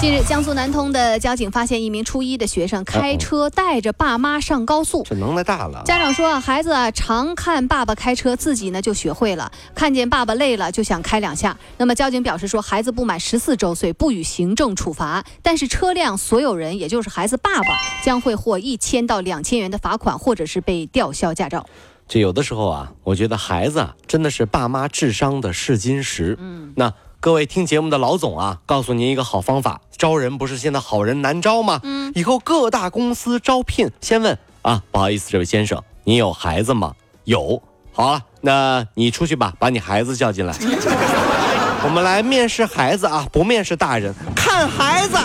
近日，江苏南通的交警发现一名初一的学生开车带着爸妈上高速。这能耐大了。家长说啊，孩子啊常看爸爸开车，自己呢就学会了。看见爸爸累了，就想开两下。那么交警表示说，孩子不满十四周岁不予行政处罚，但是车辆所有人，也就是孩子爸爸，将会获一千到两千元的罚款，或者是被吊销驾照。这有的时候啊，我觉得孩子啊真的是爸妈智商的试金石。嗯，那。各位听节目的老总啊，告诉您一个好方法：招人不是现在好人难招吗？嗯，以后各大公司招聘，先问啊，不好意思，这位先生，你有孩子吗？有。好了，那你出去吧，把你孩子叫进来。我们来面试孩子啊，不面试大人，看孩子。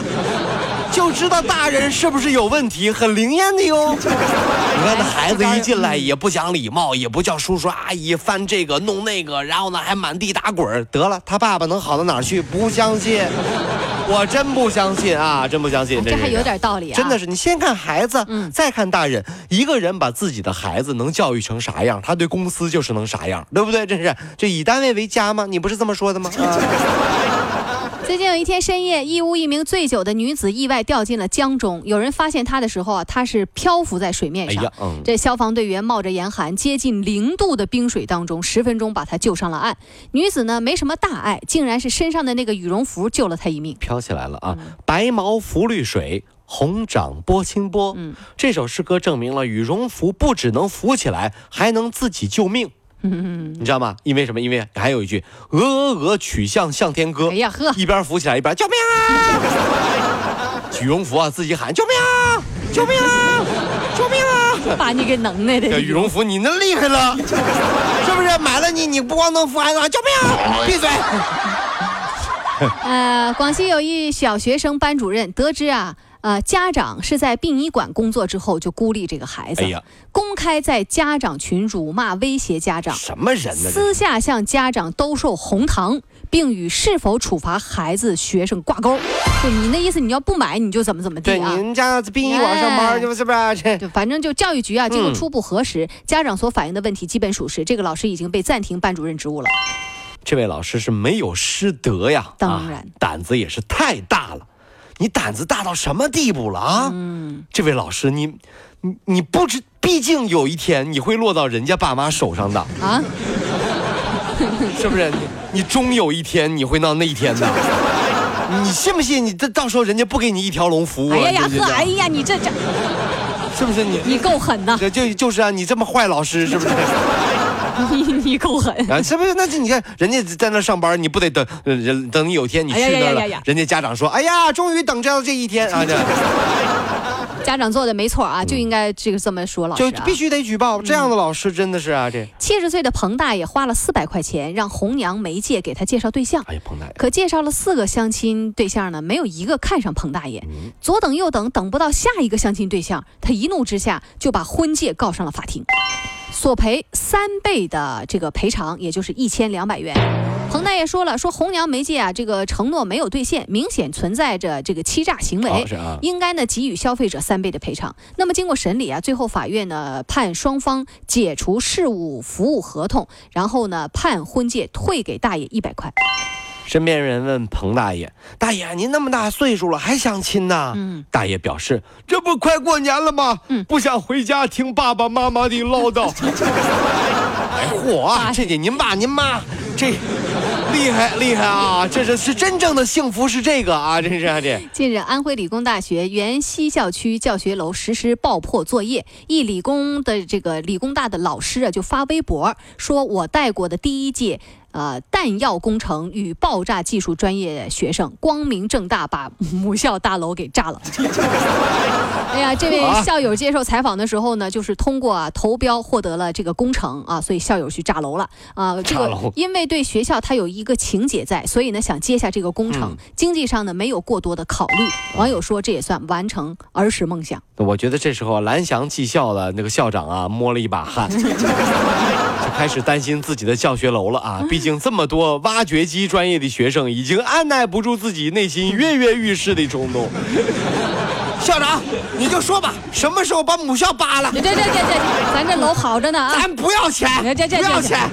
就知道大人是不是有问题，很灵验的哟。你看那孩子一进来也不讲礼貌，也不叫叔叔阿姨，翻这个弄那个，然后呢还满地打滚得了，他爸爸能好到哪儿去？不相信，我真不相信啊，真不相信。这还有点道理啊。真的是，你先看孩子，嗯，再看大人。一个人把自己的孩子能教育成啥样，他对公司就是能啥样，对不对？真是这以单位为家吗？你不是这么说的吗？最近有一天深夜，义乌一名醉酒的女子意外掉进了江中。有人发现她的时候啊，她是漂浮在水面上。这消防队员冒着严寒，接近零度的冰水当中，十分钟把她救上了岸。女子呢没什么大碍，竟然是身上的那个羽绒服救了她一命。飘起来了啊！白毛浮绿水，红掌拨清波。嗯，这首诗歌证明了羽绒服不只能浮起来，还能自己救命。嗯，你知道吗？因为什么？因为还有一句“鹅鹅鹅，曲项向天歌”。哎呀呵，一边扶起来一边救命啊！羽绒服啊，自己喊救命啊！救命啊！救命啊！把你给能耐的。羽绒服你那厉害了，是不是？买了你，你不光能扶，还能救命啊！闭嘴。呃，广西有一小学生班主任得知啊。呃，家长是在殡仪馆工作之后就孤立这个孩子，哎呀，公开在家长群辱骂威胁家长，什么人呢？私下向家长兜售红糖，并与是否处罚孩子学生挂钩。就你那意思，你要不买你就怎么怎么地啊？对您家在殡仪馆上班，是不是？这反正就教育局啊，经过初步核实，家长所反映的问题基本属实，这个老师已经被暂停班主任职务了。这位老师是没有师德呀，当然，胆子也是太大了。你胆子大到什么地步了啊？嗯，这位老师，你，你你不知，毕竟有一天你会落到人家爸妈手上的啊，是不是？你你终有一天你会到那一天的，你信不信？你这到时候人家不给你一条龙服务？哎呀呀，呵，哎呀，你这这，是不是你？你够狠呐！就就是啊，你这么坏老师，是不是？你你够狠啊！是不是？那你看人家在那上班，你不得等人等你有天你去那了，人家家长说：“哎呀，终于等着这一天啊！” 家长做的没错啊，就应该这个这么说，老师就必须得举报这样的老师，真的是啊！这七十岁的彭大爷花了四百块钱让红娘媒介给他介绍对象。哎呀，彭大爷，可介绍了四个相亲对象呢，没有一个看上彭大爷。左等右等，等不到下一个相亲对象，他一怒之下就把婚介告上了法庭。索赔三倍的这个赔偿，也就是一千两百元。彭大爷说了，说红娘媒介啊，这个承诺没有兑现，明显存在着这个欺诈行为，应该呢给予消费者三倍的赔偿。那么经过审理啊，最后法院呢判双方解除事务服务合同，然后呢判婚介退给大爷一百块。身边人问彭大爷：“大爷，您那么大岁数了还相亲呢？”嗯，大爷表示：“这不快过年了吗？嗯，不想回家听爸爸妈妈的唠叨。”哎嚯，这得您爸您妈这厉害厉害啊！这是是真正的幸福是这个啊！真是啊这。近日，安徽理工大学原西校区教学楼实施爆破作业，一理工的这个理工大的老师啊就发微博说：“我带过的第一届。”呃弹药工程与爆炸技术专业学生，光明正大把母校大楼给炸了。哎呀，这位校友接受采访的时候呢，就是通过啊投标获得了这个工程啊，所以校友去炸楼了啊。这个因为对学校他有一个情节在，所以呢想接下这个工程，经济上呢没有过多的考虑。网友说这也算完成儿时梦想。我觉得这时候蓝翔技校的那个校长啊摸了一把汗，就开始担心自己的教学楼了啊。毕竟这么多挖掘机专业的学生，已经按耐不住自己内心跃跃欲试的冲动。校长，你就说吧，什么时候把母校扒了？这这这这，咱这楼好着呢啊！咱不要钱，不要钱，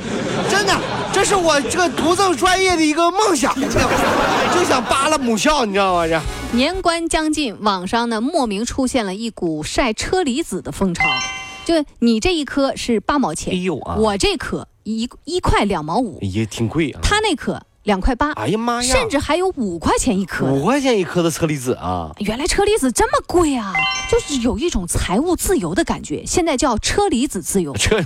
真的，这是我这个独奏专业的一个梦想，就想扒了母校，你知道吗？这年关将近，网上呢莫名出现了一股晒车厘子的风潮，就你这一颗是八毛钱，哎呦啊，我这颗一一块两毛五，也挺贵啊。他那颗。两块八，哎呀妈呀，甚至还有五块钱一颗，五块钱一颗的车厘子啊！原来车厘子这么贵啊，就是有一种财务自由的感觉，现在叫车厘子自由。车，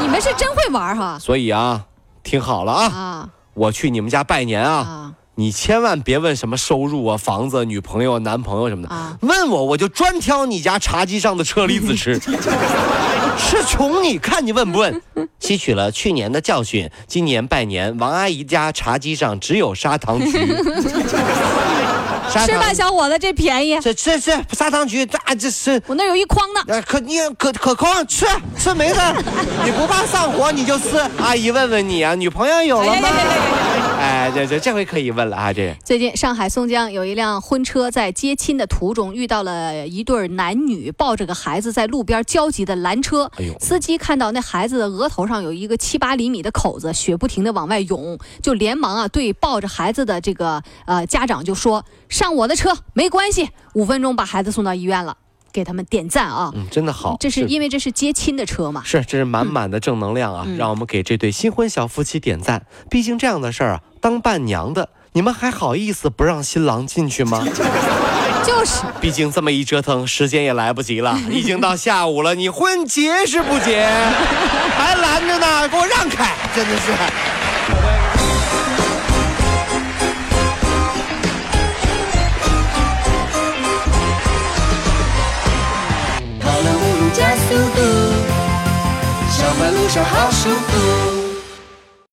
你们是真会玩哈！所以啊，听好了啊，啊，我去你们家拜年啊。你千万别问什么收入啊、房子、女朋友、男朋友什么的，问我我就专挑你家茶几上的车厘子吃，是穷你看你问不问？吸取了去年的教训，今年拜年，王阿姨家茶几上只有砂糖橘。吃吧，小伙子，这便宜。这这这砂糖橘，这这是我那有一筐呢。可你可可筐吃吃没事，你不怕上火你就吃。阿姨问问你啊，女朋友有了吗？哎，这这这回可以问了啊！这最近上海松江有一辆婚车在接亲的途中遇到了一对男女抱着个孩子在路边焦急的拦车。哎呦！司机看到那孩子的额头上有一个七八厘米的口子，血不停的往外涌，就连忙啊对抱着孩子的这个呃家长就说。上我的车没关系，五分钟把孩子送到医院了，给他们点赞啊！嗯，真的好，这是因为这是接亲的车嘛？是，这是满满的正能量啊！让我们给这对新婚小夫妻点赞。毕竟这样的事儿啊，当伴娘的你们还好意思不让新郎进去吗？就是，毕竟这么一折腾，时间也来不及了，已经到下午了，你婚结是不结？还拦着呢，给我让开！真的是。速度，上班路上好舒服。